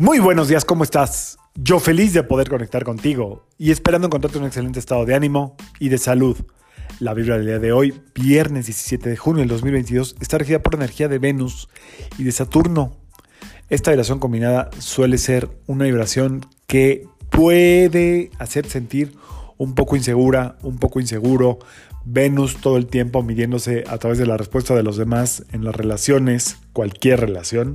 Muy buenos días, ¿cómo estás? Yo feliz de poder conectar contigo y esperando encontrarte en un excelente estado de ánimo y de salud. La vibra del día de hoy, viernes 17 de junio del 2022, está regida por energía de Venus y de Saturno. Esta vibración combinada suele ser una vibración que puede hacer sentir un poco insegura, un poco inseguro. Venus todo el tiempo midiéndose a través de la respuesta de los demás en las relaciones, cualquier relación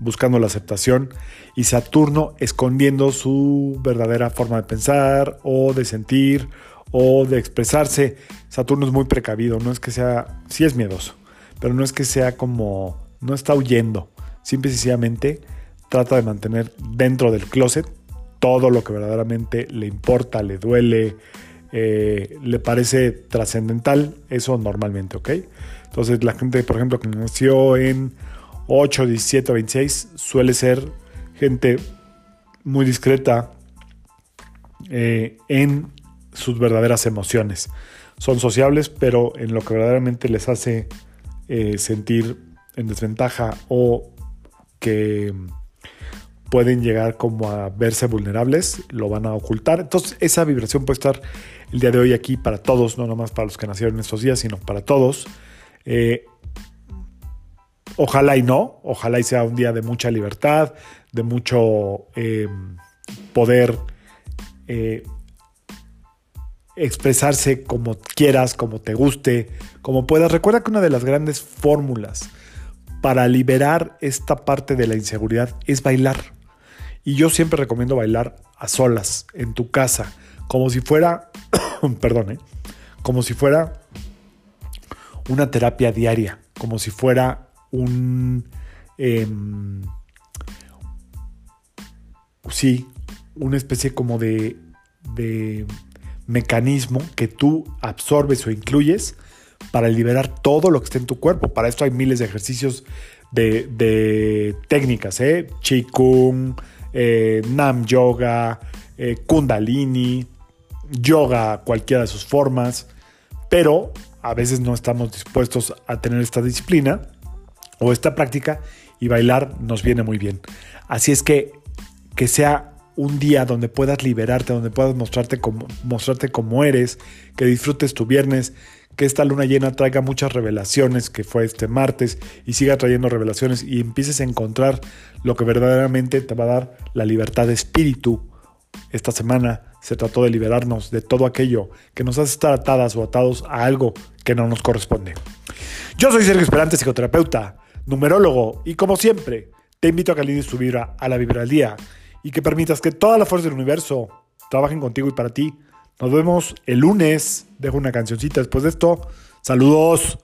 buscando la aceptación, y Saturno escondiendo su verdadera forma de pensar o de sentir o de expresarse. Saturno es muy precavido, no es que sea, sí es miedoso, pero no es que sea como, no está huyendo, simple y sencillamente trata de mantener dentro del closet todo lo que verdaderamente le importa, le duele, eh, le parece trascendental, eso normalmente, ¿ok? Entonces la gente, por ejemplo, que nació en 8, 17 26 suele ser gente muy discreta eh, en sus verdaderas emociones. Son sociables, pero en lo que verdaderamente les hace eh, sentir en desventaja o que pueden llegar como a verse vulnerables, lo van a ocultar. Entonces esa vibración puede estar el día de hoy aquí para todos, no nomás para los que nacieron estos días, sino para todos. Eh, Ojalá y no, ojalá y sea un día de mucha libertad, de mucho eh, poder eh, expresarse como quieras, como te guste, como puedas. Recuerda que una de las grandes fórmulas para liberar esta parte de la inseguridad es bailar. Y yo siempre recomiendo bailar a solas, en tu casa, como si fuera, perdón, ¿eh? como si fuera una terapia diaria, como si fuera un... Em, sí, una especie como de, de mecanismo que tú absorbes o incluyes para liberar todo lo que está en tu cuerpo. Para esto hay miles de ejercicios de, técnicas, ¿eh? Qigong, eh, Nam Yoga, eh, Kundalini, yoga, cualquiera de sus formas, pero a veces no estamos dispuestos a tener esta disciplina o esta práctica y bailar nos viene muy bien. Así es que que sea un día donde puedas liberarte, donde puedas mostrarte como, mostrarte como eres, que disfrutes tu viernes, que esta luna llena traiga muchas revelaciones, que fue este martes, y siga trayendo revelaciones y empieces a encontrar lo que verdaderamente te va a dar la libertad de espíritu. Esta semana se trató de liberarnos de todo aquello que nos hace estar atadas o atados a algo que no nos corresponde. Yo soy Sergio Esperante, psicoterapeuta numerólogo, y como siempre, te invito a que alines tu vibra a la vibra día y que permitas que toda la fuerza del universo trabajen contigo y para ti. Nos vemos el lunes. Dejo una cancioncita después de esto. Saludos.